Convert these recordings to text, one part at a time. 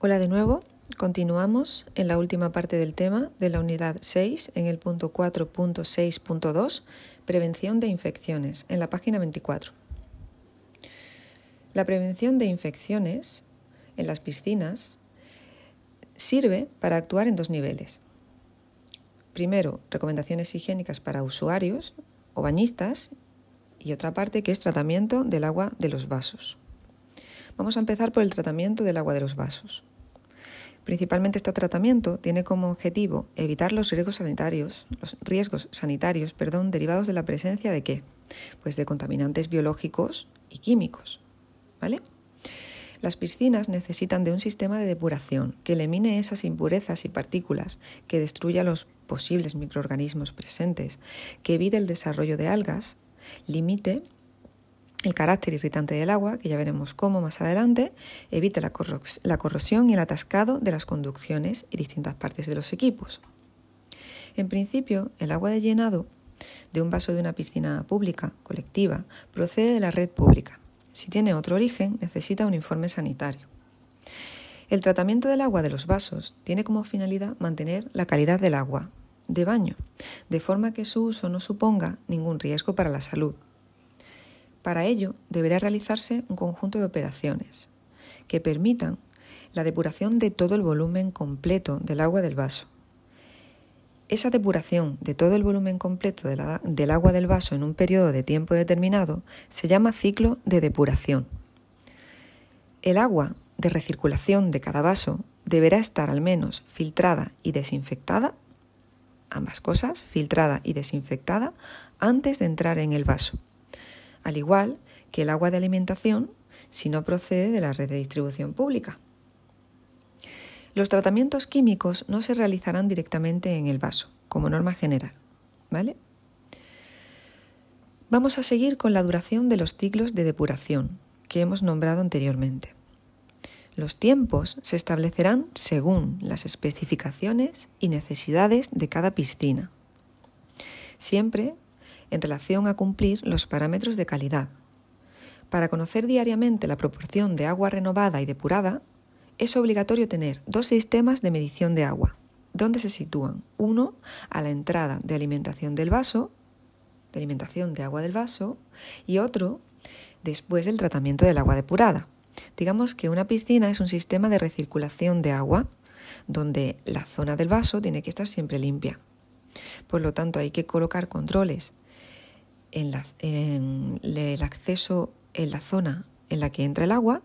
Hola de nuevo, continuamos en la última parte del tema de la unidad 6 en el punto 4.6.2, prevención de infecciones, en la página 24. La prevención de infecciones en las piscinas sirve para actuar en dos niveles. Primero, recomendaciones higiénicas para usuarios o bañistas y otra parte que es tratamiento del agua de los vasos. Vamos a empezar por el tratamiento del agua de los vasos. Principalmente este tratamiento tiene como objetivo evitar los riesgos sanitarios, los riesgos sanitarios, perdón, derivados de la presencia de qué? Pues de contaminantes biológicos y químicos, ¿vale? Las piscinas necesitan de un sistema de depuración que elimine esas impurezas y partículas, que destruya los posibles microorganismos presentes, que evite el desarrollo de algas, limite el carácter irritante del agua, que ya veremos cómo más adelante, evita la, corrosión y el atascado de las conducciones y distintas partes de los equipos. En principio, el agua de llenado de un vaso de una piscina pública, colectiva, procede de la red pública. Si tiene otro origen, necesita un informe sanitario. El tratamiento del agua de los vasos tiene como finalidad mantener la calidad del agua de baño, de forma que su uso no suponga ningún riesgo para la salud. Para ello, deberá realizarse un conjunto de operaciones que permitan la depuración de todo el volumen completo del agua del vaso. Esa depuración de todo el volumen completo del agua del vaso en un periodo de tiempo determinado se llama ciclo de depuración. El agua de recirculación de cada vaso deberá estar al menos filtrada y desinfectada, ambas cosas, filtrada y desinfectada, antes de entrar en el vaso al igual que el agua de alimentación si no procede de la red de distribución pública. Los tratamientos químicos no se realizarán directamente en el vaso, como norma general. ¿Vale? Vamos a seguir con la duración de los ciclos de depuración que hemos nombrado anteriormente. Los tiempos se establecerán según las especificaciones y necesidades de cada piscina, siempre en relación a cumplir los parámetros de calidad. Para conocer diariamente la proporción de agua renovada y depurada, es obligatorio tener dos sistemas de medición de agua, donde se sitúan uno a la entrada de alimentación del vaso, de alimentación de agua del vaso, y otro después del tratamiento del agua depurada. Digamos que una piscina es un sistema de recirculación de agua, donde la zona del vaso tiene que estar siempre limpia. Por lo tanto, hay que colocar controles en, el acceso en la zona en la que entra el agua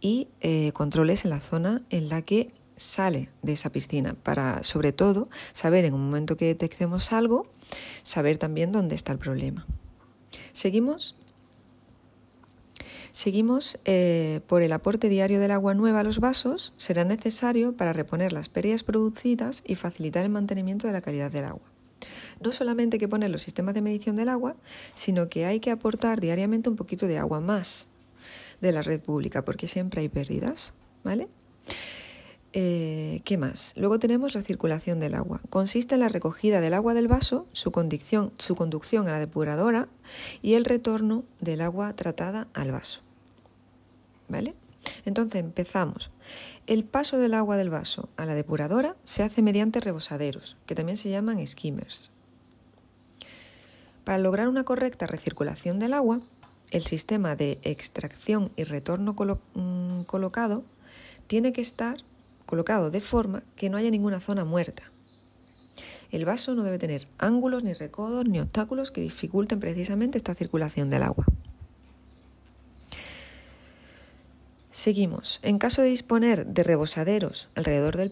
y eh, controles en la zona en la que sale de esa piscina para sobre todo saber en un momento que detectemos algo saber también dónde está el problema. Seguimos. Seguimos eh, por el aporte diario del agua nueva a los vasos será necesario para reponer las pérdidas producidas y facilitar el mantenimiento de la calidad del agua no solamente hay que poner los sistemas de medición del agua, sino que hay que aportar diariamente un poquito de agua más de la red pública, porque siempre hay pérdidas, ¿vale? Eh, ¿Qué más? Luego tenemos la circulación del agua. Consiste en la recogida del agua del vaso, su conducción, su conducción a la depuradora y el retorno del agua tratada al vaso. ¿Vale? Entonces empezamos. El paso del agua del vaso a la depuradora se hace mediante rebosaderos, que también se llaman skimmers. Para lograr una correcta recirculación del agua, el sistema de extracción y retorno mm, colocado tiene que estar colocado de forma que no haya ninguna zona muerta. El vaso no debe tener ángulos, ni recodos, ni obstáculos que dificulten precisamente esta circulación del agua. Seguimos. En caso de disponer de rebosaderos alrededor del,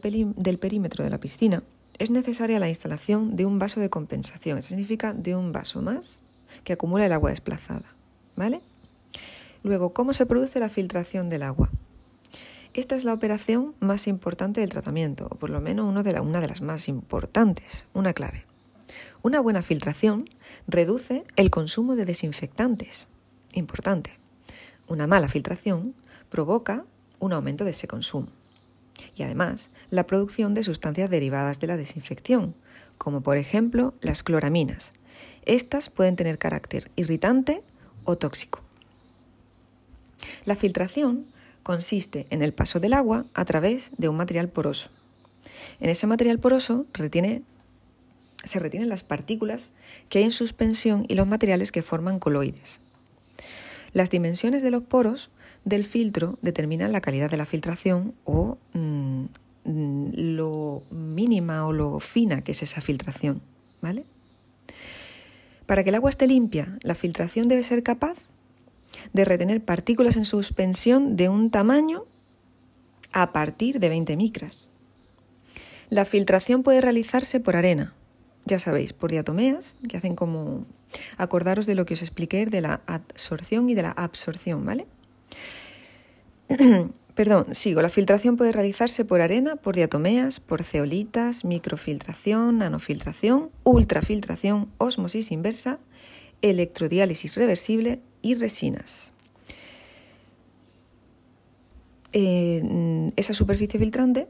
perímetro de la piscina, es necesaria la instalación de un vaso de compensación. Eso significa de un vaso más que acumula el agua desplazada. ¿Vale? Luego, ¿cómo se produce la filtración del agua? Esta es la operación más importante del tratamiento, o por lo menos una de, una de las más importantes, una clave. Una buena filtración reduce el consumo de desinfectantes. Importante. Una mala filtración provoca un aumento de ese consumo. Y además, la producción de sustancias derivadas de la desinfección, como por ejemplo las cloraminas. Estas pueden tener carácter irritante o tóxico. La filtración consiste en el paso del agua a través de un material poroso. En ese material poroso se retienen las partículas que hay en suspensión y los materiales que forman coloides. Las dimensiones de los poros del filtro determinan la calidad de la filtración o mm, lo mínima o lo fina que es esa filtración. ¿vale? Para que el agua esté limpia, la filtración debe ser capaz de retener partículas en suspensión de un tamaño a partir de 20 micras. La filtración puede realizarse por arena, ya sabéis, por diatomeas, que hacen como... Acordaros de lo que os expliqué de la absorción y de la absorción, ¿vale? Perdón, sigo. La filtración puede realizarse por arena, por diatomeas, por ceolitas, microfiltración, nanofiltración, ultrafiltración, osmosis inversa, electrodiálisis reversible y resinas. Eh, esa superficie filtrante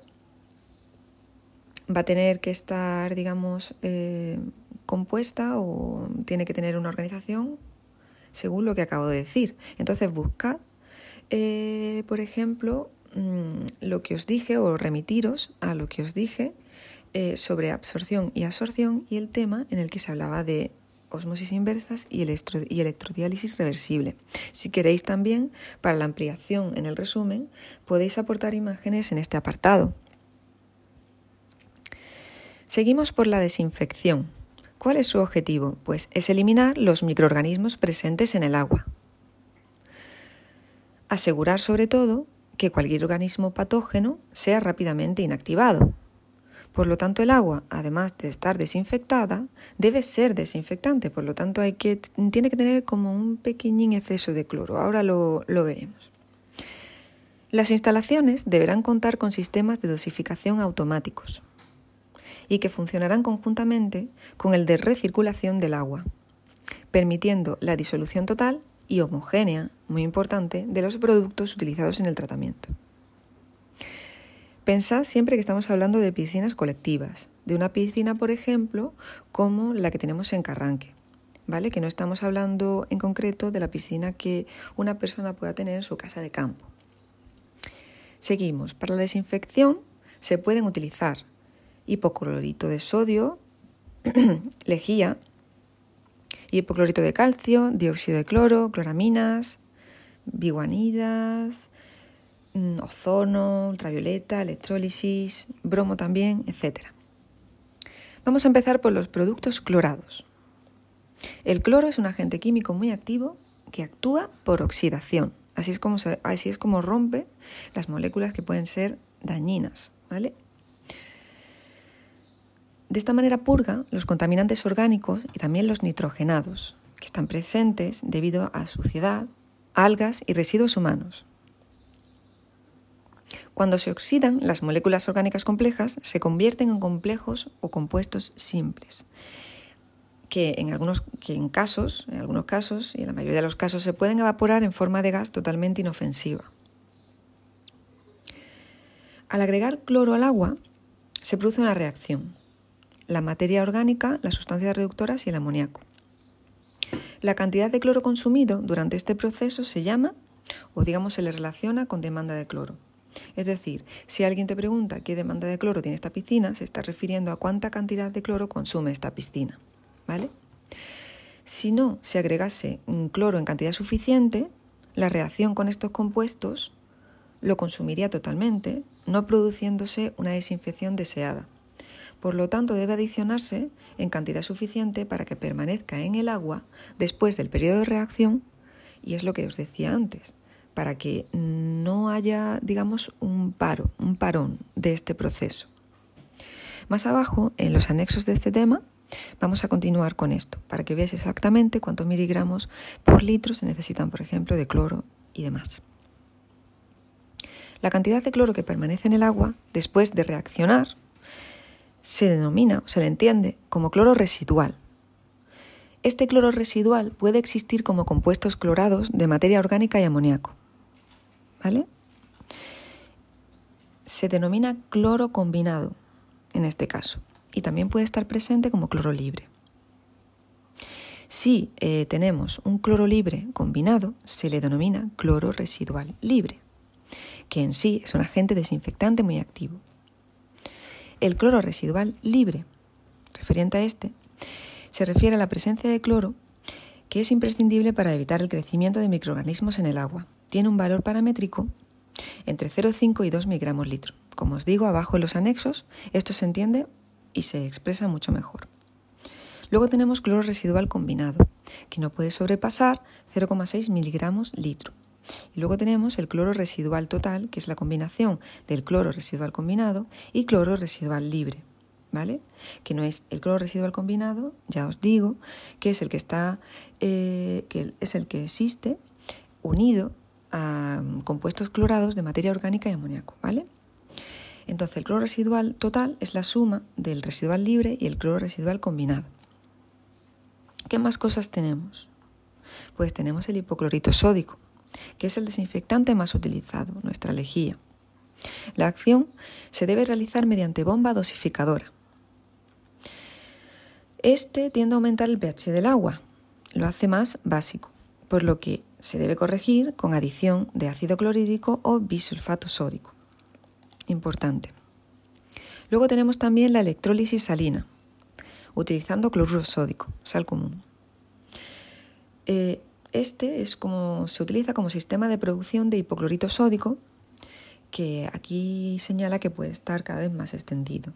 va a tener que estar, digamos, eh, compuesta o tiene que tener una organización según lo que acabo de decir. Entonces buscad, eh, por ejemplo, mm, lo que os dije o remitiros a lo que os dije sobre absorción y absorción y el tema en el que se hablaba de osmosis inversas y, y electrodiálisis reversible. Si queréis también, para la ampliación en el resumen, podéis aportar imágenes en este apartado. Seguimos por la desinfección. ¿Cuál es su objetivo? Pues es eliminar los microorganismos presentes en el agua. Asegurar sobre todo que cualquier organismo patógeno sea rápidamente inactivado, por lo tanto, el agua, además de estar desinfectada, debe ser desinfectante. Por lo tanto, tiene que tener como un pequeñín exceso de cloro. Ahora lo veremos. Las instalaciones deberán contar con sistemas de dosificación automáticos y que funcionarán conjuntamente con el de recirculación del agua, permitiendo la disolución total y homogénea, muy importante, de los productos utilizados en el tratamiento. Pensad siempre que estamos hablando de piscinas colectivas, de una piscina, por ejemplo, como la que tenemos en Carranque, ¿vale? Que no estamos hablando en concreto de la piscina que una persona pueda tener en su casa de campo. Seguimos. Para la desinfección se pueden utilizar hipoclorito de sodio, lejía, hipoclorito de calcio, dióxido de cloro, cloraminas, biguanidas, Mm, ozono, ultravioleta, electrólisis, bromo también, etc. Vamos a empezar por los productos clorados. El cloro es un agente químico muy activo que actúa por oxidación. Así es como, así es como rompe las moléculas que pueden ser dañinas. ¿vale? De esta manera purga los contaminantes orgánicos y también los nitrogenados, que están presentes debido a suciedad, algas y residuos humanos. Cuando se oxidan, las moléculas orgánicas complejas se convierten en complejos o compuestos simples, que en algunos en casos, en algunos casos y en la mayoría de los casos se pueden evaporar en forma de gas totalmente inofensiva. Al agregar cloro al agua, se produce una reacción. La materia orgánica, las sustancias reductoras y el amoníaco. La cantidad de cloro consumido durante este proceso se llama, o digamos se le relaciona con demanda de cloro. Es decir, si alguien te pregunta qué demanda de cloro tiene esta piscina, se está refiriendo a cuánta cantidad de cloro consume esta piscina. ¿Vale? Si no se agregase un cloro en cantidad suficiente, la reacción con estos compuestos lo consumiría totalmente, no produciéndose una desinfección deseada. Por lo tanto, debe adicionarse en cantidad suficiente para que permanezca en el agua después del periodo de reacción, y es lo que os decía antes para que no haya, digamos, un paro, un parón de este proceso. Más abajo, en los anexos de este tema, vamos a continuar con esto, para que veáis exactamente cuántos miligramos por litro se necesitan, por ejemplo, de cloro y demás. La cantidad de cloro que permanece en el agua después de reaccionar se denomina o se le entiende como cloro residual. Este cloro residual puede existir como compuestos clorados de materia orgánica y amoníaco. ¿vale? Se denomina cloro combinado en este caso y también puede estar presente como cloro libre. Si eh, tenemos un cloro libre combinado, se le denomina cloro residual libre. que en sí es un agente desinfectante muy activo. El cloro residual libre, referente a este, se refiere a la presencia de cloro que es imprescindible para evitar el crecimiento de microorganismos en el agua. Tiene un valor paramétrico entre 0,5 y 2 miligramos litro. Como os digo, abajo en los anexos, esto se entiende y se expresa mucho mejor. Luego tenemos cloro residual combinado, que no puede sobrepasar 0,6 miligramos litro. Y luego tenemos el cloro residual total, que es la combinación del cloro residual combinado y cloro residual libre, ¿vale? Que no es el cloro residual combinado, ya os digo, que es el que está, eh, que es el que existe unido a compuestos clorados de materia orgánica y amoníaco, ¿vale? Entonces, el cloro residual total es la suma del residual libre y el cloro residual combinado. ¿Qué más cosas tenemos? Pues tenemos el hipoclorito sódico, que es el desinfectante más utilizado, nuestra lejía. La acción se debe realizar mediante bomba dosificadora. Este tiende a aumentar el pH del agua, lo hace más básico, por lo que se debe corregir con adición de ácido clorhídrico o bisulfato sódico. Importante. Luego tenemos también la electrólisis salina, utilizando cloruro sódico, sal común. Eh, este es como se utiliza como sistema de producción de hipoclorito sódico, que aquí señala que puede estar cada vez más extendido.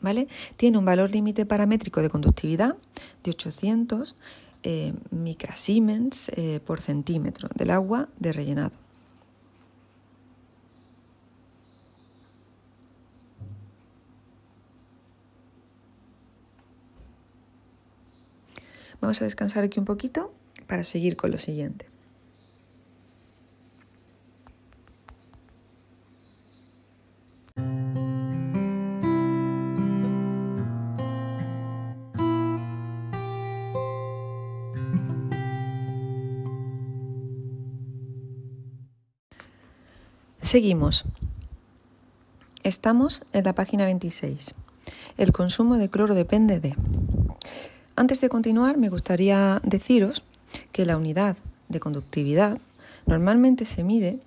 ¿Vale? Tiene un valor límite paramétrico de conductividad de 800 eh, micrasiemens eh, por centímetro del agua de rellenado. Vamos a descansar aquí un poquito para seguir con lo siguiente. Seguimos. Estamos en la página 26. El consumo de cloro depende de... Antes de continuar, me gustaría deciros que la unidad de conductividad normalmente se mide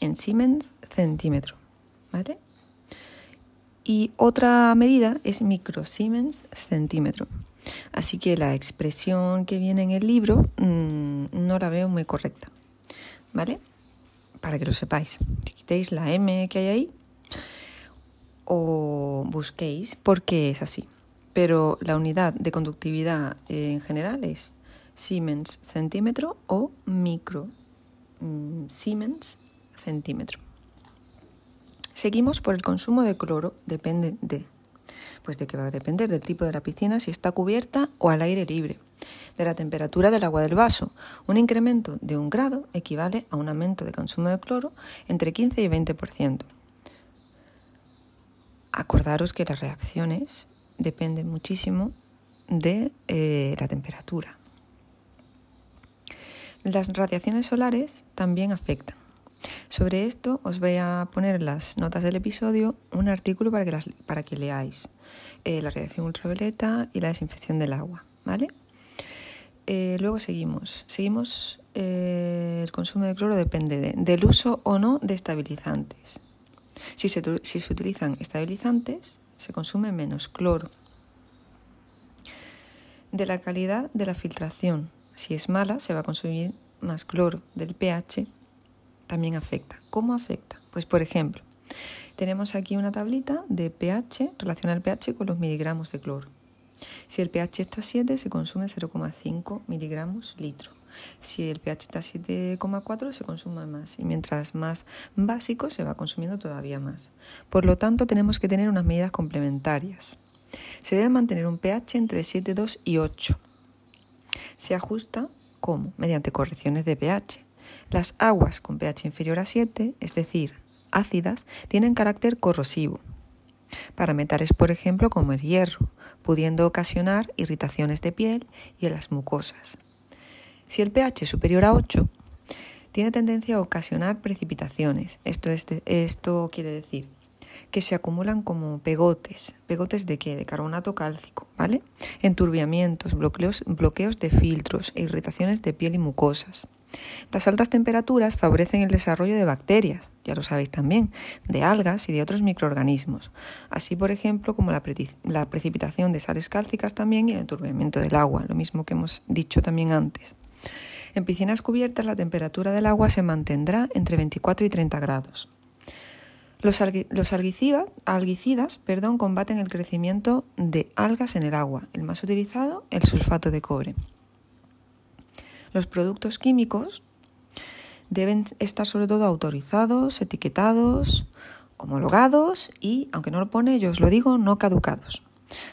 en Siemens centímetro, ¿vale? Y otra medida es microsiemens centímetro. Así que la expresión que viene en el libro mm, no la veo muy correcta, ¿vale? Para que lo sepáis. quitéis la M que hay ahí o busquéis porque es así pero la unidad de conductividad en general es Siemens centímetro o micro mm, Siemens centímetro. Seguimos por el consumo de cloro, depende de, pues de qué va a depender del tipo de la piscina, si está cubierta o al aire libre, de la temperatura del agua del vaso. Un incremento de un grado equivale a un aumento de consumo de cloro entre 15 y 20%. Acordaros que las reacciones depende muchísimo de eh, la temperatura. Las radiaciones solares también afectan. Sobre esto os voy a poner las notas del episodio un artículo para que, para que leáis eh, la radiación ultravioleta y la desinfección del agua. ¿vale? Eh, luego seguimos. Seguimos el consumo de cloro depende del uso o no de estabilizantes. Si se, si se utilizan estabilizantes, se consume menos cloro. De la calidad de la filtración. Si es mala, se va a consumir más cloro. Del pH también afecta. ¿Cómo afecta? Pues por ejemplo, tenemos aquí una tablita de pH, relaciona el pH con los miligramos de cloro. Si el pH está 7, se consume 0,5 miligramos litro. Si el pH está 7,4 se consume más y mientras más básico se va consumiendo todavía más. Por lo tanto, tenemos que tener unas medidas complementarias. Se debe mantener un pH entre 7,2 y 8. Se ajusta ¿cómo? Mediante correcciones de pH. Las aguas con pH inferior a 7, es decir, ácidas, tienen carácter corrosivo. Para metales, por ejemplo, como el hierro, pudiendo ocasionar irritaciones de piel y en las mucosas. Si el pH es superior a 8, tiene tendencia a ocasionar precipitaciones. Esto, esto quiere decir que se acumulan como pegotes. ¿Pegotes de qué? De carbonato cálcico, ¿vale? Enturbiamientos, bloqueos, bloqueos de filtros e irritaciones de piel y mucosas. Las altas temperaturas favorecen el desarrollo de bacterias, ya lo sabéis también, de algas y de otros microorganismos, así por ejemplo como la, precipitación de sales cálcicas también y el enturbamiento del agua, lo mismo que hemos dicho también antes. En piscinas cubiertas la temperatura del agua se mantendrá entre 24 y 30 grados. Los, algicidas perdón, combaten el crecimiento de algas en el agua, el más utilizado, el sulfato de cobre. Los productos químicos deben estar sobre todo autorizados, etiquetados, homologados y, aunque no lo pone, yo os lo digo, no caducados.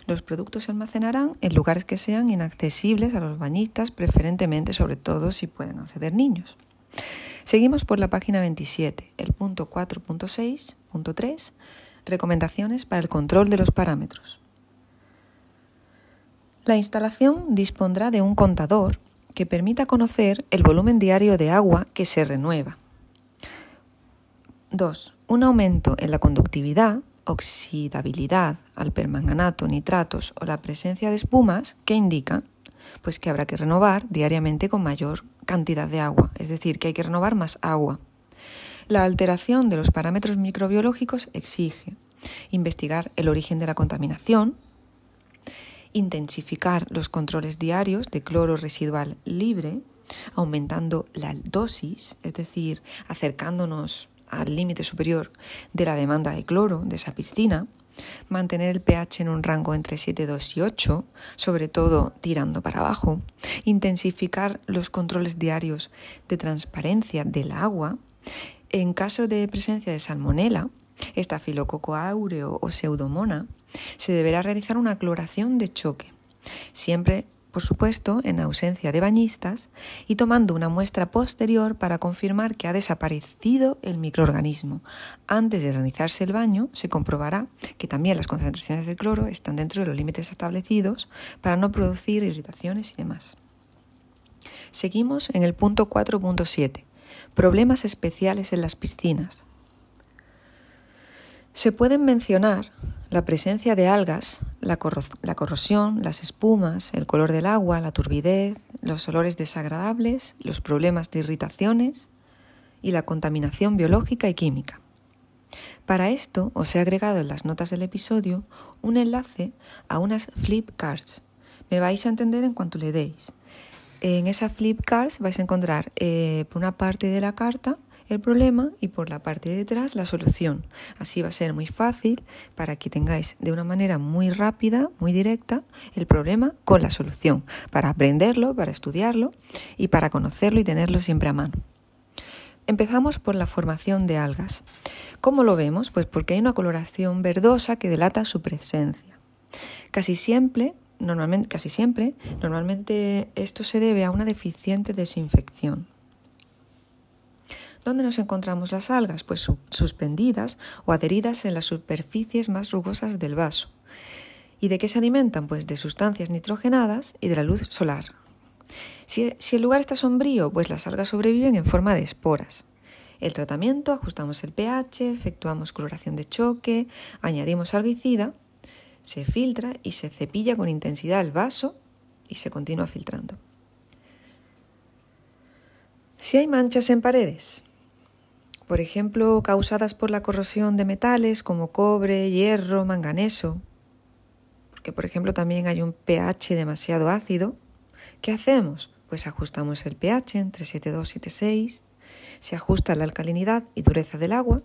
Los productos se almacenarán en lugares que sean inaccesibles a los bañistas, preferentemente, sobre todo si pueden acceder niños. Seguimos por la página 27, el punto 4.6.3, recomendaciones para el control de los parámetros. La instalación dispondrá de un contador que permita conocer el volumen diario de agua que se renueva. 2. Un aumento en la conductividad, oxidabilidad al permanganato, nitratos o la presencia de espumas que indican pues que habrá que renovar diariamente con mayor cantidad de agua, es decir, que hay que renovar más agua. La alteración de los parámetros microbiológicos exige investigar el origen de la contaminación, intensificar los controles diarios de cloro residual libre, aumentando la dosis, es decir, acercándonos al límite superior de la demanda de cloro de esa piscina, mantener el pH en un rango entre 7,2 y 8, sobre todo tirando para abajo, intensificar los controles diarios de transparencia del agua, en caso de presencia de salmonela, estafilococo áureo o pseudomona, se deberá realizar una cloración de choque, siempre por supuesto, en ausencia de bañistas, y tomando una muestra posterior para confirmar que ha desaparecido el microorganismo. Antes de realizarse el baño, se comprobará que también las concentraciones de cloro están dentro de los límites establecidos para no producir irritaciones y demás. Seguimos en el punto 4.7. Problemas especiales en las piscinas. Se pueden mencionar la presencia de algas, la, corrosión, las espumas, el color del agua, la turbidez, los olores desagradables, los problemas de irritaciones y la contaminación biológica y química. Para esto os he agregado en las notas del episodio un enlace a unas flip cards. Me vais a entender en cuanto le deis. En esa flip cards vais a encontrar eh, por una parte de la carta el problema y por la parte de detrás la solución. Así va a ser muy fácil para que tengáis de una manera muy rápida, muy directa, el problema con la solución, para aprenderlo, para estudiarlo y para conocerlo y tenerlo siempre a mano. Empezamos por la formación de algas. ¿Cómo lo vemos? Pues porque hay una coloración verdosa que delata su presencia. Casi siempre, normalmente, casi siempre, normalmente esto se debe a una deficiente desinfección. ¿Dónde nos encontramos las algas? Pues suspendidas o adheridas en las superficies más rugosas del vaso. ¿Y de qué se alimentan? Pues de sustancias nitrogenadas y de la luz solar. Si, si el lugar está sombrío, pues las algas sobreviven en forma de esporas. El tratamiento, ajustamos el pH, efectuamos cloración de choque, añadimos algicida, se filtra y se cepilla con intensidad el vaso y se continúa filtrando. Si hay manchas en paredes, por ejemplo, causadas por la corrosión de metales como cobre, hierro, manganeso, porque por ejemplo también hay un pH demasiado ácido, ¿qué hacemos? Pues ajustamos el pH entre 7,2 y 7,6, se ajusta la alcalinidad y dureza del agua,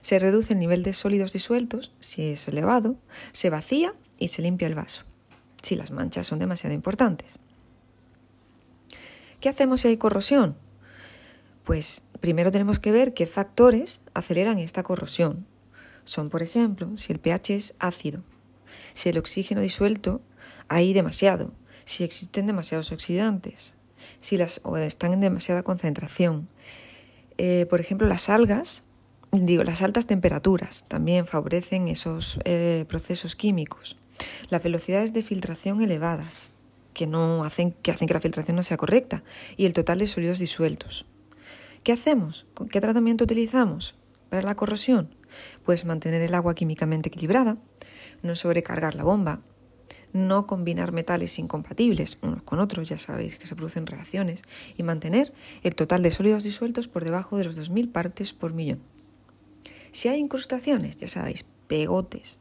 se reduce el nivel de sólidos disueltos, si es elevado, se vacía y se limpia el vaso, si las manchas son demasiado importantes. ¿Qué hacemos si hay corrosión? Pues primero tenemos que ver qué factores aceleran esta corrosión. Son, por ejemplo, si el pH es ácido, si el oxígeno disuelto hay demasiado, si existen demasiados oxidantes, si las están en demasiada concentración. Eh, por ejemplo, las algas, digo, las altas temperaturas también favorecen esos eh, procesos químicos. Las velocidades de filtración elevadas, que hacen que la filtración no sea correcta, y el total de sólidos disueltos. ¿Qué hacemos? ¿Con qué tratamiento utilizamos para la corrosión? Pues mantener el agua químicamente equilibrada, no sobrecargar la bomba, no combinar metales incompatibles unos con otros, ya sabéis que se producen reacciones, y mantener el total de sólidos disueltos por debajo de los 2.000 partes por millón. Si hay incrustaciones, ya sabéis, pegotes,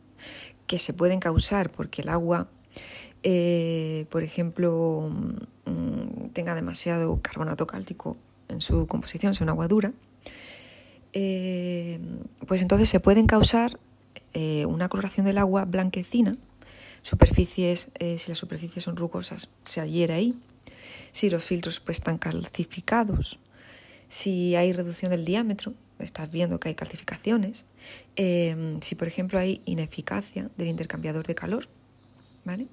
que se pueden causar porque el agua, eh, por ejemplo, mm, tenga demasiado carbonato cálcico en su composición, sea una agua dura, eh, pues entonces se pueden causar eh, una coloración del agua blanquecina, superficies, eh, si las superficies son rugosas, se adhiere ahí, si los filtros pues, están calcificados, si hay reducción del diámetro, estás viendo que hay calcificaciones, si por ejemplo hay ineficacia del intercambiador de calor, ¿vale?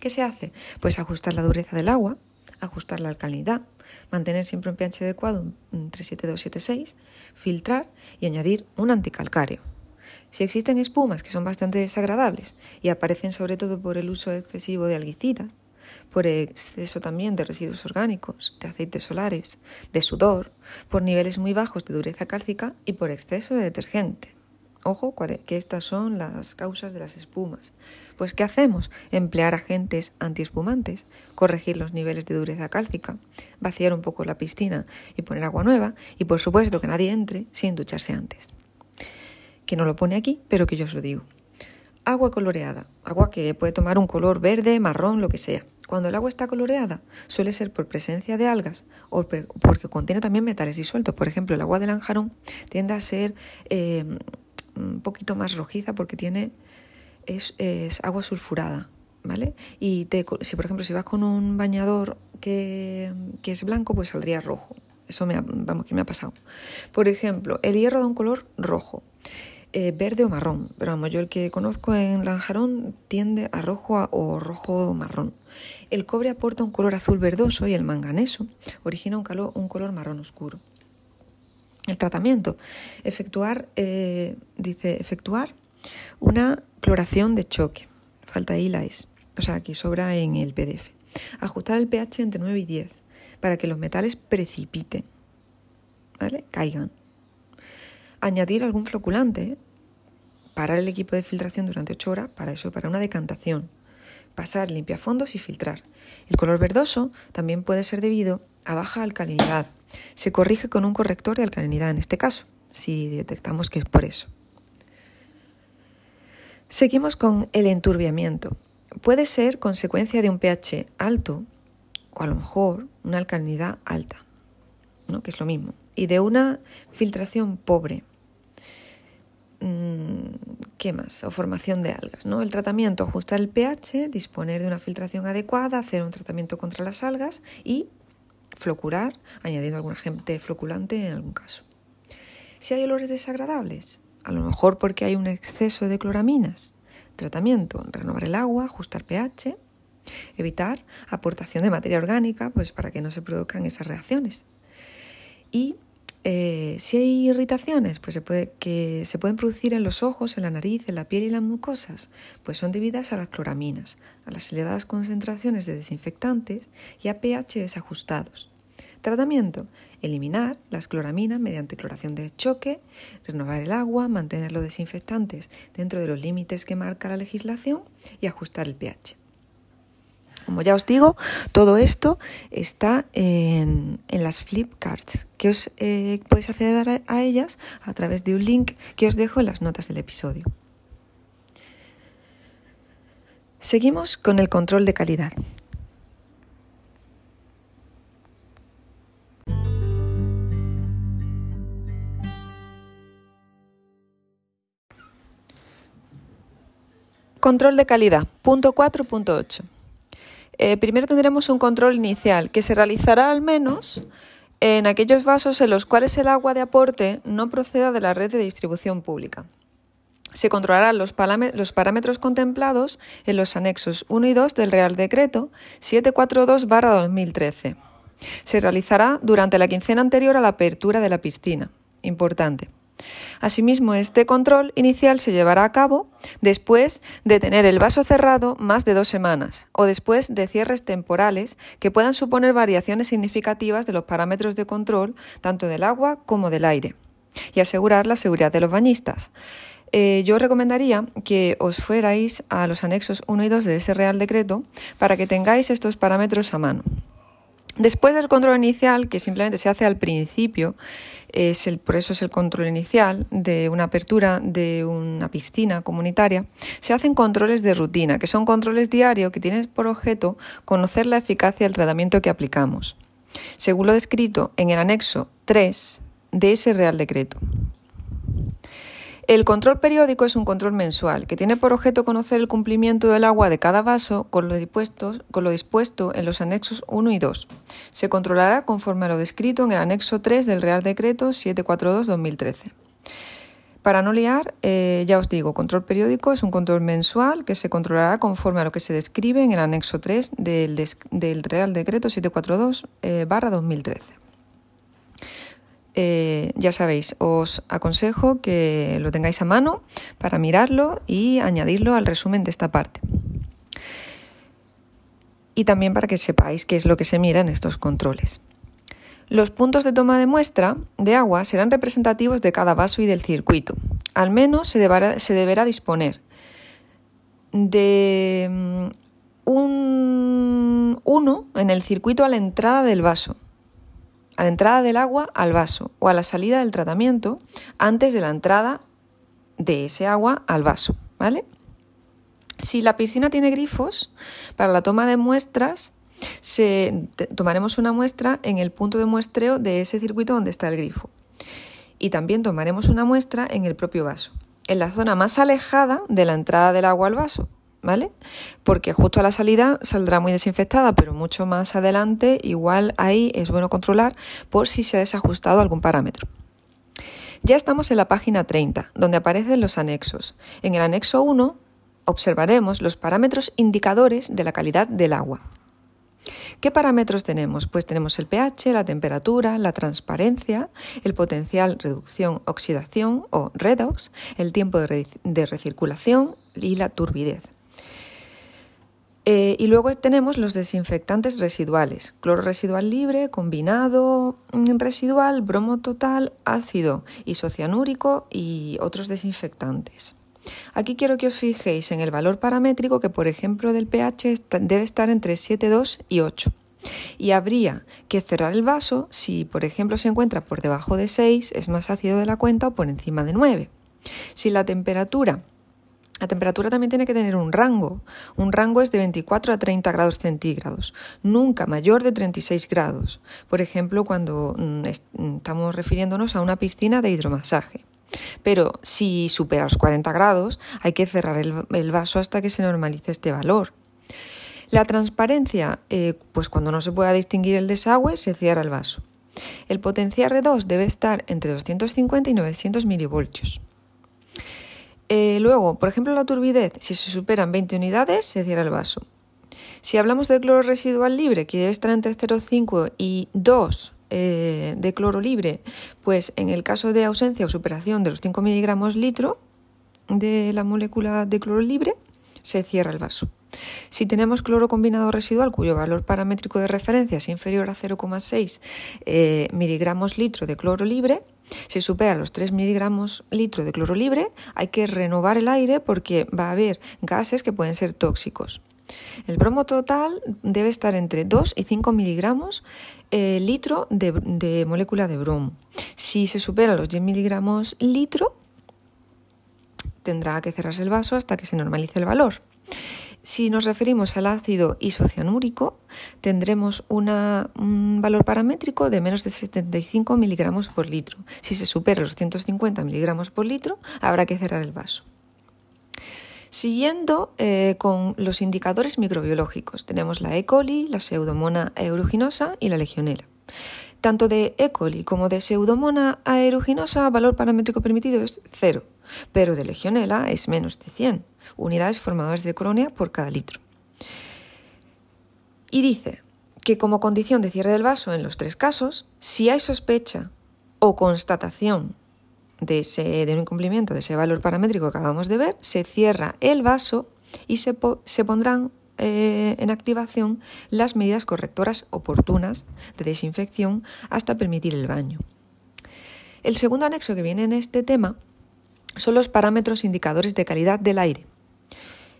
¿Qué se hace? Pues ajustar la dureza del agua, ajustar la alcalinidad, mantener siempre un pH adecuado entre 7,2 y 7,6, filtrar y añadir un anticalcáreo. Si existen espumas que son bastante desagradables y aparecen sobre todo por el uso excesivo de alguicidas, por exceso también de residuos orgánicos, de aceites solares, de sudor, por niveles muy bajos de dureza cálcica y por exceso de detergente. Ojo, que estas son las causas de las espumas. Pues ¿qué hacemos? Emplear agentes antiespumantes, corregir los niveles de dureza cálcica, vaciar un poco la piscina y poner agua nueva y por supuesto que nadie entre sin ducharse antes. Que no lo pone aquí, pero que yo os lo digo. Agua coloreada, agua que puede tomar un color verde, marrón, lo que sea. Cuando el agua está coloreada, suele ser por presencia de algas o porque contiene también metales disueltos. Por ejemplo, el agua de lanjarón tiende a ser eh, un poquito más rojiza porque tiene es, agua sulfurada, ¿vale? Y si por ejemplo si vas con un bañador que, es blanco, pues saldría rojo. Eso me ha, vamos, que me ha pasado. Por ejemplo, el hierro da un color rojo, eh, verde o marrón. Pero vamos, yo el que conozco en Lanjarón tiende a rojo o rojo marrón. El cobre aporta un color azul verdoso y el manganeso origina un color marrón oscuro. El tratamiento. Efectuar, eh, dice, efectuar una cloración de choque. Falta ahí la es. O sea, aquí sobra en el PDF. Ajustar el pH entre 9 y 10 para que los metales precipiten. ¿Vale? Caigan. Añadir algún floculante. Parar el equipo de filtración durante 8 horas. Para eso, para una decantación. Pasar limpiafondos y filtrar. El color verdoso también puede ser debido a baja alcalinidad se corrige con un corrector de alcalinidad en este caso, si detectamos que es por eso. Seguimos con el enturbiamiento. Puede ser consecuencia de un pH alto o a lo mejor una alcalinidad alta, ¿no? que es lo mismo, y de una filtración pobre. Mm, ¿Qué más? O formación de algas. ¿no? El tratamiento, ajustar el pH, disponer de una filtración adecuada, hacer un tratamiento contra las algas y flocurar, añadiendo algún agente floculante en algún caso. Si hay olores desagradables, a lo mejor porque hay un exceso de cloraminas, tratamiento, renovar el agua, ajustar pH, evitar aportación de materia orgánica, pues para que no se produzcan esas reacciones. Y eh, si hay irritaciones, pues se que se pueden producir en los ojos, en la nariz, en la piel y en las mucosas, pues son debidas a las cloraminas, a las elevadas concentraciones de desinfectantes y a pH desajustados. Tratamiento. Eliminar las cloraminas mediante cloración de choque, renovar el agua, mantener los desinfectantes dentro de los límites que marca la legislación y ajustar el pH. Como ya os digo, todo esto está en, las flipcards, que os eh, podéis acceder a, a ellas a través de un link que os dejo en las notas del episodio. Seguimos con el control de calidad. Control de calidad, punto 4.8. Eh, primero tendremos un control inicial que se realizará al menos en aquellos vasos en los cuales el agua de aporte no proceda de la red de distribución pública. Se controlarán los, los parámetros contemplados en los anexos 1 y 2 del Real Decreto 742-2013. Se realizará durante la quincena anterior a la apertura de la piscina. Importante. Asimismo, este control inicial se llevará a cabo después de tener el vaso cerrado más de dos semanas o después de cierres temporales que puedan suponer variaciones significativas de los parámetros de control tanto del agua como del aire y asegurar la seguridad de los bañistas. eh, yo recomendaría que os fuerais a los anexos 1 y 2 de ese Real Decreto para que tengáis estos parámetros a mano. Después del control inicial, que simplemente se hace al principio, es el, por eso es el control inicial de una apertura de una piscina comunitaria, se hacen controles de rutina, que son controles diarios que tienen por objeto conocer la eficacia del tratamiento que aplicamos, según lo descrito en el anexo 3 de ese Real Decreto. El control periódico es un control mensual que tiene por objeto conocer el cumplimiento del agua de cada vaso con lo, dispuesto, en los anexos 1 y 2. Se controlará conforme a lo descrito en el anexo 3 del Real Decreto 742-2013. Para no liar, eh, ya os digo, control periódico es un control mensual que se controlará conforme a lo que se describe en el anexo 3 del, del Real Decreto 742-2013. Eh, ya sabéis, os aconsejo que lo tengáis a mano para mirarlo y añadirlo al resumen de esta parte. Y también para que sepáis qué es lo que se mira en estos controles. Los puntos de toma de muestra de agua serán representativos de cada vaso y del circuito. Al menos se deberá, se deberá disponer de mm, un uno en el circuito a la entrada del vaso, a la entrada del agua al vaso o a la salida del tratamiento antes de la entrada de ese agua al vaso, ¿vale? Si la piscina tiene grifos, para la toma de muestras tomaremos una muestra en el punto de muestreo de ese circuito donde está el grifo. Y también tomaremos una muestra en el propio vaso, en la zona más alejada de la entrada del agua al vaso, ¿vale? Porque justo a la salida saldrá muy desinfectada, pero mucho más adelante igual ahí es bueno controlar por si se ha desajustado algún parámetro. Ya estamos en la página 30, donde aparecen los anexos. En el anexo 1 observaremos los parámetros indicadores de la calidad del agua. ¿Qué parámetros tenemos? Pues tenemos el pH, la temperatura, la transparencia, el potencial reducción-oxidación o redox, el tiempo de recirculación y la turbidez. Eh, y luego tenemos los desinfectantes residuales, cloro residual libre, combinado mm, residual, bromo total, ácido isocianúrico y otros desinfectantes. Aquí quiero que os fijéis en el valor paramétrico que, por ejemplo, del pH debe estar entre 7,2 y 8. Y habría que cerrar el vaso si, por ejemplo, se encuentra por debajo de 6, es más ácido de la cuenta o por encima de 9. Si la temperatura la temperatura también tiene que tener un rango. Un rango es de 24 a 30 grados centígrados, nunca mayor de 36 grados. Por ejemplo, cuando mm, mm, estamos refiriéndonos a una piscina de hidromasaje. Pero si supera los 40 grados, hay que cerrar el, vaso hasta que se normalice este valor. La transparencia, eh, pues cuando no se pueda distinguir el desagüe, se cierra el vaso. El potencial R2 debe estar entre 250 y 900 milivoltios. Eh, luego, por ejemplo, la turbidez, si se superan 20 unidades, se cierra el vaso. Si hablamos de cloro residual libre, que debe estar entre 0,5 y 2 eh, de cloro libre, pues en el caso de ausencia o superación de los 5 miligramos litro de la molécula de cloro libre, se cierra el vaso. Si tenemos cloro combinado residual cuyo valor paramétrico de referencia es inferior a 0,6 eh, miligramos litro de cloro libre, si supera los 3 miligramos litro de cloro libre, hay que renovar el aire porque va a haber gases que pueden ser tóxicos. El bromo total debe estar entre 2 y 5 miligramos eh, litro de, de, molécula de bromo. Si se supera los 10 miligramos litro, tendrá que cerrarse el vaso hasta que se normalice el valor. Si nos referimos al ácido isocianúrico, tendremos un valor paramétrico de menos de 75 miligramos por litro. Si se supera los 150 miligramos por litro, habrá que cerrar el vaso. Siguiendo eh, con los indicadores microbiológicos, tenemos la E. coli, la Pseudomonas aeruginosa y la Legionela. Tanto de E. coli como de Pseudomonas aeruginosa, valor paramétrico permitido es cero, pero de Legionela es menos de 100 unidades formadoras de colonia por cada litro. Y dice que como condición de cierre del vaso en los tres casos, si hay sospecha o constatación de un incumplimiento de ese valor paramétrico que acabamos de ver, se cierra el vaso y se, se pondrán eh, en activación las medidas correctoras oportunas de desinfección hasta permitir el baño. El segundo anexo que viene en este tema son los parámetros indicadores de calidad del aire.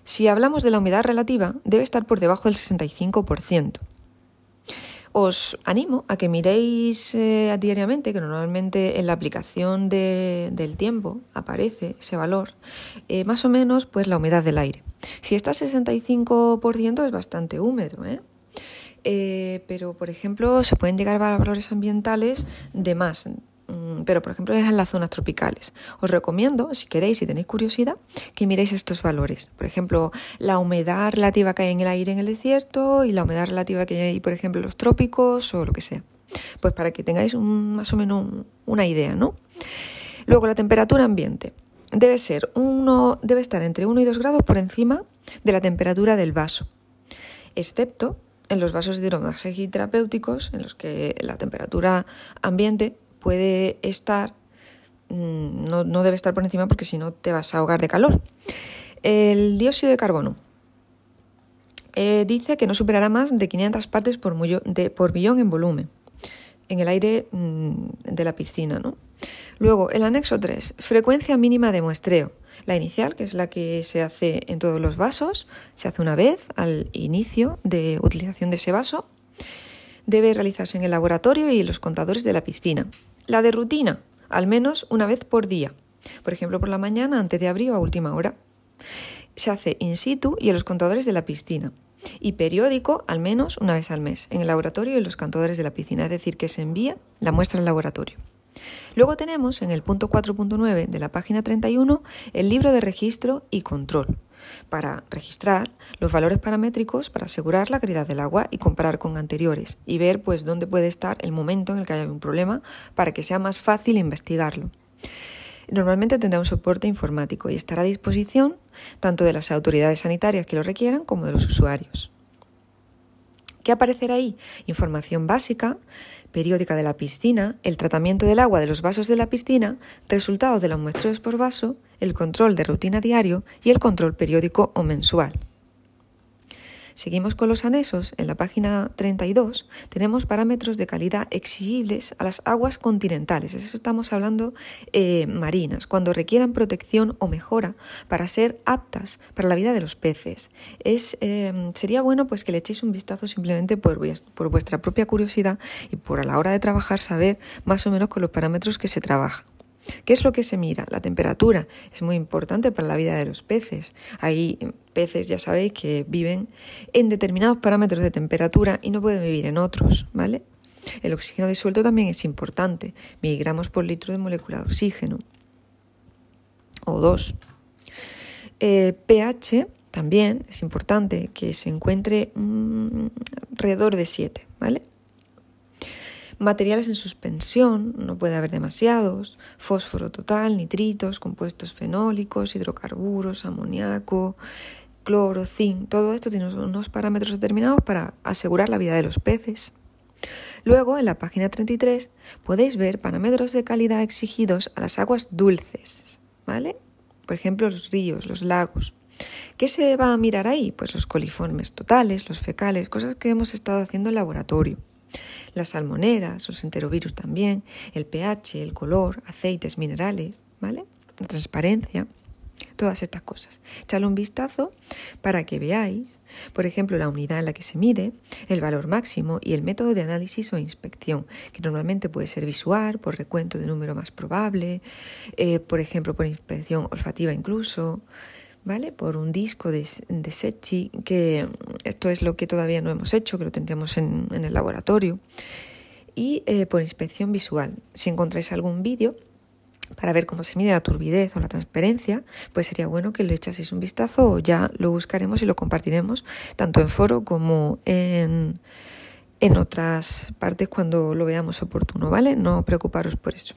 Si hablamos de la humedad relativa, debe estar por debajo del 65%. Os animo a que miréis eh, diariamente, que normalmente en la aplicación del tiempo aparece ese valor, eh, más o menos pues la humedad del aire. Si está a 65% es bastante húmedo, ¿eh? pero por ejemplo se pueden llegar a valores ambientales de más, pero por ejemplo es en las zonas tropicales. Os recomiendo, si queréis, si tenéis curiosidad, que miréis estos valores. Por ejemplo, la humedad relativa que hay en el aire en el desierto y la humedad relativa que hay, por ejemplo, en los trópicos o lo que sea. Pues para que tengáis más o menos una idea, ¿no? Luego, la temperatura ambiente. Debe, ser uno, debe estar entre 1 y 2 grados por encima de la temperatura del vaso, excepto en los vasos de hidromasaje terapéuticos, en los que la temperatura ambiente puede estar, mm, no, debe estar por encima porque si no te vas a ahogar de calor. El dióxido de carbono. Eh, dice que no superará más de 500 partes por, por billón en volumen en el aire mm, de la piscina. ¿no? Luego, el anexo 3, frecuencia mínima de muestreo. La inicial, que es la que se hace en todos los vasos, se hace una vez al inicio de utilización de ese vaso. Debe realizarse en el laboratorio y en los contadores de la piscina. La de rutina, al menos una vez por día. Por ejemplo, por la mañana, antes de abrir o a última hora. Se hace in situ y en los contadores de la piscina. Y periódico, al menos una vez al mes, en el laboratorio y en los contadores de la piscina. Es decir, que se envía la muestra al laboratorio. Luego tenemos en el punto 4.9 de la página 31 el libro de registro y control para registrar los valores paramétricos para asegurar la calidad del agua y comparar con anteriores y ver pues dónde puede estar el momento en el que haya un problema para que sea más fácil investigarlo. Normalmente tendrá un soporte informático y estará a disposición tanto de las autoridades sanitarias que lo requieran como de los usuarios. ¿Qué aparecerá ahí? Información básica, periódica de la piscina, el tratamiento del agua de los vasos de la piscina, resultados de los muestreos por vaso, el control de rutina diario y el control periódico o mensual. Seguimos con los anexos. En la página 32 tenemos parámetros de calidad exigibles a las aguas continentales. Eso estamos hablando eh, marinas, cuando requieran protección o mejora para ser aptas para la vida de los peces. Es, eh, sería bueno pues que le echéis un vistazo simplemente por, por vuestra propia curiosidad y por a la hora de trabajar saber más o menos con los parámetros que se trabaja. ¿Qué es lo que se mira? La temperatura es muy importante para la vida de los peces. Hay peces, ya sabéis, que viven en determinados parámetros de temperatura y no pueden vivir en otros, ¿vale? El oxígeno disuelto también es importante, miligramos por litro de molécula de oxígeno. O dos. Eh, pH también es importante que se encuentre mm, alrededor de 7, ¿vale? Materiales en suspensión, no puede haber demasiados, fósforo total, nitritos, compuestos fenólicos, hidrocarburos, amoníaco, cloro, zinc, todo esto tiene unos parámetros determinados para asegurar la vida de los peces. Luego, en la página 33, podéis ver parámetros de calidad exigidos a las aguas dulces, ¿vale? Por ejemplo, los ríos, los lagos. ¿Qué se va a mirar ahí? Pues los coliformes totales, los fecales, cosas que hemos estado haciendo en laboratorio las salmoneras, los enterovirus también, el pH, el color, aceites, minerales, ¿vale? La transparencia, todas estas cosas. Echadle un vistazo para que veáis, por ejemplo, la unidad en la que se mide, el valor máximo y el método de análisis o inspección, que normalmente puede ser visual, por recuento de número más probable, eh, por ejemplo, por inspección olfativa incluso, ¿vale? Por un disco de, de Sechi, que esto es lo que todavía no hemos hecho, que lo tendríamos en, el laboratorio. Y eh, por inspección visual. Si encontráis algún vídeo para ver cómo se mide la turbidez o la transparencia, pues sería bueno que le echaseis un vistazo o ya lo buscaremos y lo compartiremos tanto en foro como en, en otras partes cuando lo veamos oportuno, ¿vale? No preocuparos por eso.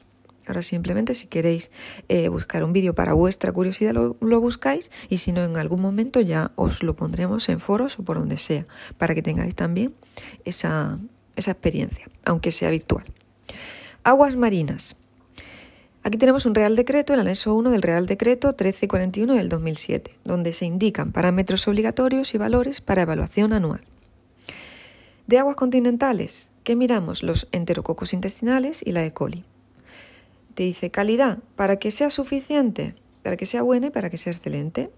Ahora simplemente si queréis eh, buscar un vídeo para vuestra curiosidad lo, buscáis y si no en algún momento ya os lo pondremos en foros o por donde sea para que tengáis también esa, esa experiencia, aunque sea virtual. Aguas marinas. Aquí tenemos un Real Decreto, el anexo 1 del Real Decreto 1341 del 2007, donde se indican parámetros obligatorios y valores para evaluación anual. De aguas continentales, ¿qué miramos? Los enterococos intestinales y la E. coli. Te dice calidad, para que sea suficiente, para que sea buena y para que sea excelente.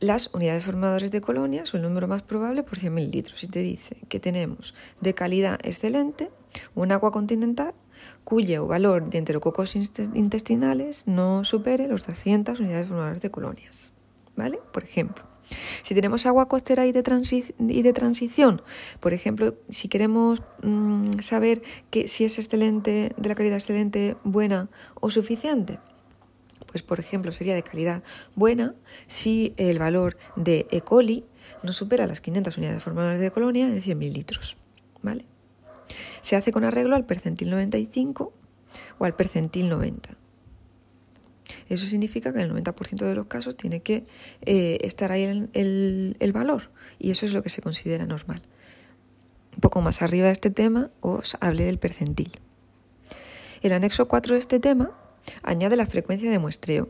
Las unidades formadoras de colonia son el número más probable por 100.000 litros. Y te dice que tenemos de calidad excelente un agua continental cuyo valor de enterococos intestinales no supere los 200 unidades formadoras de colonias. ¿Vale? Por ejemplo, si tenemos agua costera y de, transición, por ejemplo, si queremos mm, saber que si es excelente, de la calidad excelente, buena o suficiente, pues por ejemplo sería de calidad buena si el valor de E. coli no supera las 500 unidades formadoras de colonia de 100.000 litros. ¿vale? Se hace con arreglo al percentil 95 o al percentil 90. Eso significa que en el 90% de los casos tiene que eh, estar ahí el, el, valor y eso es lo que se considera normal. Un poco más arriba de este tema os hablé del percentil. El anexo 4 de este tema añade la frecuencia de muestreo.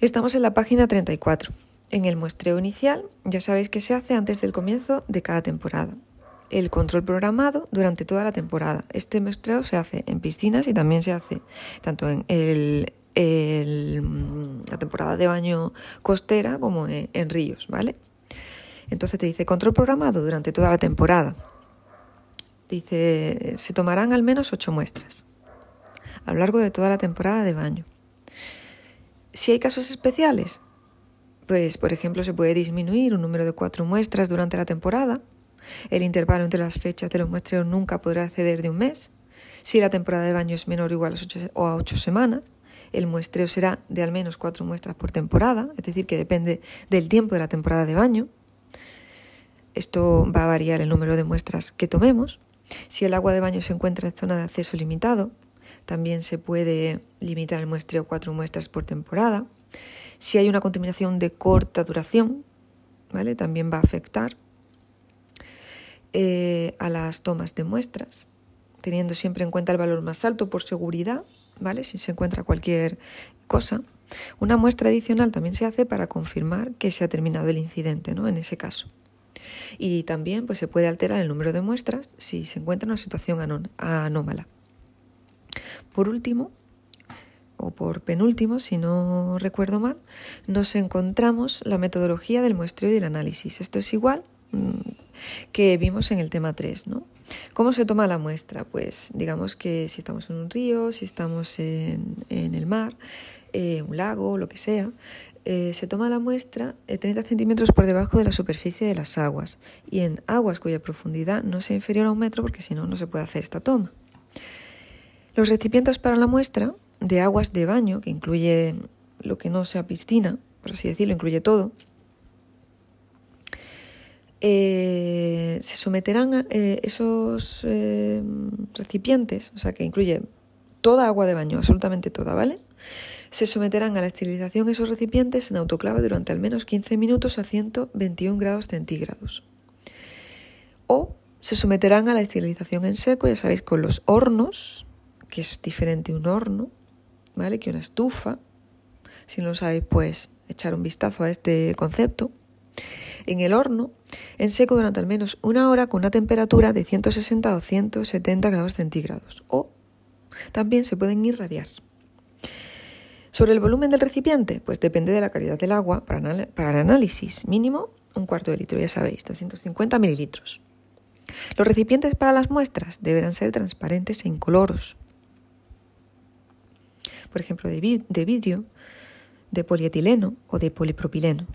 Estamos en la página 34. En el muestreo inicial ya sabéis que se hace antes del comienzo de cada temporada. El control programado durante toda la temporada. Este muestreo se hace en piscinas y también se hace tanto en el, la temporada de baño costera como en, ríos, ¿vale? Entonces te dice control programado durante toda la temporada. Dice, se tomarán al menos ocho muestras a lo largo de toda la temporada de baño. Si hay casos especiales, pues por ejemplo se puede disminuir un número de cuatro muestras durante la temporada. El intervalo entre las fechas de los muestreos nunca podrá exceder de un mes. Si la temporada de baño es menor o igual a ocho semanas, el muestreo será de al menos cuatro muestras por temporada, es decir, que depende del tiempo de la temporada de baño. Esto va a variar el número de muestras que tomemos. Si el agua de baño se encuentra en zona de acceso limitado, también se puede limitar el muestreo cuatro muestras por temporada. Si hay una contaminación de corta duración, ¿vale? también va a afectar eh, a las tomas de muestras, teniendo siempre en cuenta el valor más alto por seguridad, si se encuentra cualquier cosa. Una muestra adicional también se hace para confirmar que se ha terminado el incidente, ¿no? En ese caso. Y también pues, se puede alterar el número de muestras si se encuentra en una situación anómala. Por último, o por penúltimo, si no recuerdo mal, nos encontramos la metodología del muestreo y del análisis. Esto es igual mm, que vimos en el tema 3, ¿no? ¿Cómo se toma la muestra? Pues digamos que si estamos en un río, si estamos en, el mar, eh, un lago, lo que sea, eh, se toma la muestra 30 centímetros por debajo de la superficie de las aguas y en aguas cuya profundidad no sea inferior a un metro porque si no, no se puede hacer esta toma. Los recipientes para la muestra de aguas de baño, que incluye lo que no sea piscina, por así decirlo, incluye todo, eh, se someterán a, eh, esos eh, recipientes, o sea, que incluye toda agua de baño, absolutamente toda, ¿vale? Se someterán a la esterilización esos recipientes en autoclave durante al menos 15 minutos a 121 grados centígrados. O se someterán a la esterilización en seco, ya sabéis, con los hornos que es diferente un horno, ¿vale? Que una estufa. Si no lo sabéis, pues echar un vistazo a este concepto. En el horno, en seco durante al menos una hora con una temperatura de 160 o 170 grados centígrados. O también se pueden irradiar. Sobre el volumen del recipiente, pues depende de la calidad del agua para, para el análisis. Mínimo un cuarto de litro, ya sabéis, 250 mililitros. Los recipientes para las muestras deberán ser transparentes e incoloros, por ejemplo, de, vidrio, de polietileno o de polipropileno.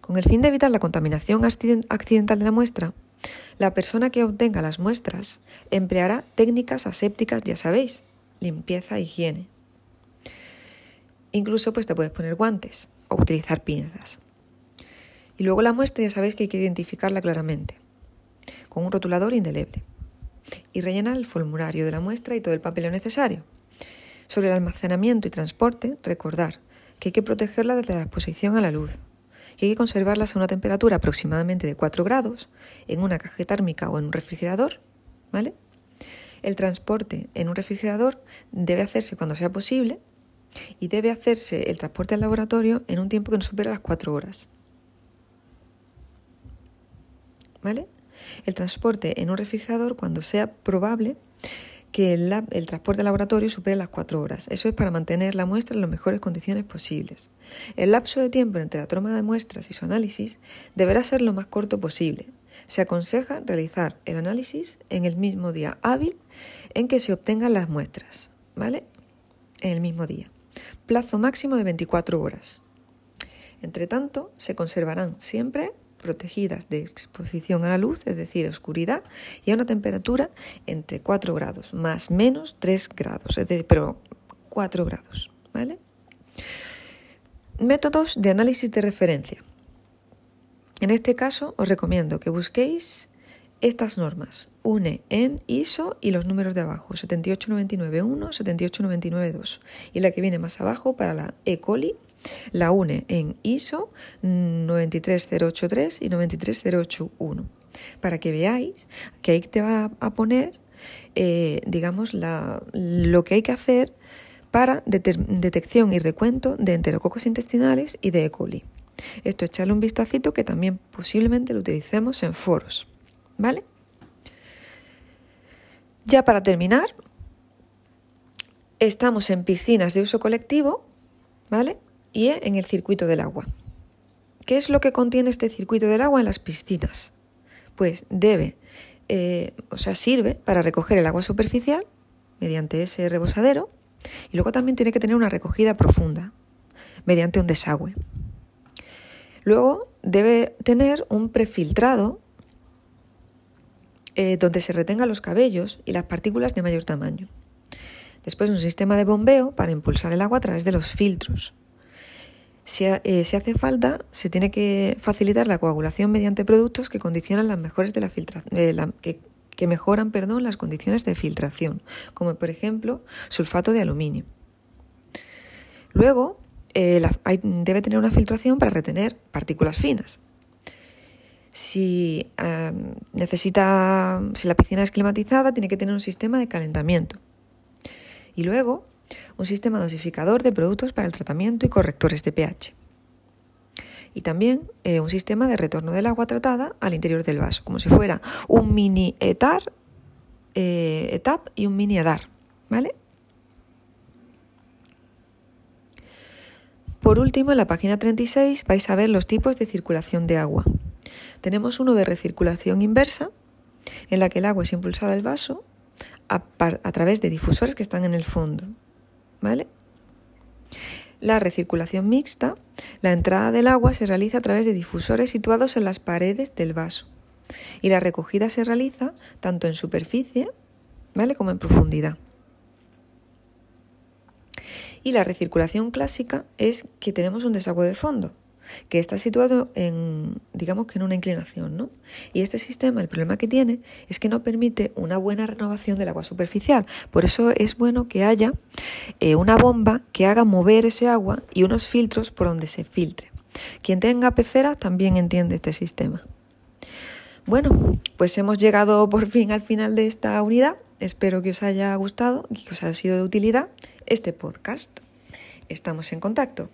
Con el fin de evitar la contaminación accidental de la muestra, la persona que obtenga las muestras empleará técnicas asépticas, ya sabéis, limpieza e higiene. Incluso pues te puedes poner guantes o utilizar pinzas. Y luego la muestra ya sabéis que hay que identificarla claramente, con un rotulador indeleble. Y rellenar el formulario de la muestra y todo el papel necesario. Sobre el almacenamiento y transporte, recordar que hay que protegerla desde la exposición a la luz, que hay que conservarlas a una temperatura aproximadamente de 4 grados en una caja térmica o en un refrigerador, ¿vale? El transporte en un refrigerador debe hacerse cuando sea posible y debe hacerse el transporte al laboratorio en un tiempo que no supera las 4 horas. ¿Vale? El transporte en un refrigerador cuando sea probable que el, transporte laboratorio supere las cuatro horas. Eso es para mantener la muestra en las mejores condiciones posibles. El lapso de tiempo entre la toma de muestras y su análisis deberá ser lo más corto posible. Se aconseja realizar el análisis en el mismo día hábil en que se obtengan las muestras, ¿vale? En el mismo día. Plazo máximo de 24 horas. Entre tanto, se conservarán siempre protegidas de exposición a la luz, es decir, oscuridad, y a una temperatura entre 4 grados, más menos 3 grados, es decir, pero 4 grados, ¿vale? Métodos de análisis de referencia. En este caso os recomiendo que busquéis estas normas. Une en ISO y los números de abajo, 78991, 78992. Y la que viene más abajo para la E. coli la une en ISO 93083 y 93081 para que veáis que ahí te va a poner, eh, digamos, la, lo que hay que hacer para detección y recuento de enterococos intestinales y de E. coli. Esto echarle un vistacito que también posiblemente lo utilicemos en foros. ¿Vale? Ya para terminar, estamos en piscinas de uso colectivo, ¿vale? Y en el circuito del agua. ¿Qué es lo que contiene este circuito del agua en las piscinas? Pues debe, eh, o sea, sirve para recoger el agua superficial mediante ese rebosadero y luego también tiene que tener una recogida profunda mediante un desagüe. Luego debe tener un prefiltrado eh, donde se retengan los cabellos y las partículas de mayor tamaño. Después un sistema de bombeo para impulsar el agua a través de los filtros. Eh, si, hace falta, se tiene que facilitar la coagulación mediante productos que condicionan las mejores de la filtración. Eh, que, mejoran perdón, las condiciones de filtración, como por ejemplo sulfato de aluminio. Luego, eh, debe tener una filtración para retener partículas finas. Si necesita, si la piscina es climatizada, tiene que tener un sistema de calentamiento. Y luego, un sistema dosificador de productos para el tratamiento y correctores de pH. Y también eh, un sistema de retorno del agua tratada al interior del vaso, como si fuera un mini etar, eh, etap y un mini adar. ¿Vale? Por último, en la página 36 vais a ver los tipos de circulación de agua. Tenemos uno de recirculación inversa, en la que el agua es impulsada al vaso a través de difusores que están en el fondo, ¿vale? La recirculación mixta, la entrada del agua se realiza a través de difusores situados en las paredes del vaso y la recogida se realiza tanto en superficie ¿vale? como en profundidad. Y la recirculación clásica es que tenemos un desagüe de fondo, que está situado en, digamos que en una inclinación, ¿no? Y este sistema, el problema que tiene es que no permite una buena renovación del agua superficial. Por eso es bueno que haya eh, una bomba que haga mover ese agua y unos filtros por donde se filtre. Quien tenga pecera también entiende este sistema. Bueno, pues hemos llegado por fin al final de esta unidad. Espero que os haya gustado y que os haya sido de utilidad este podcast. Estamos en contacto.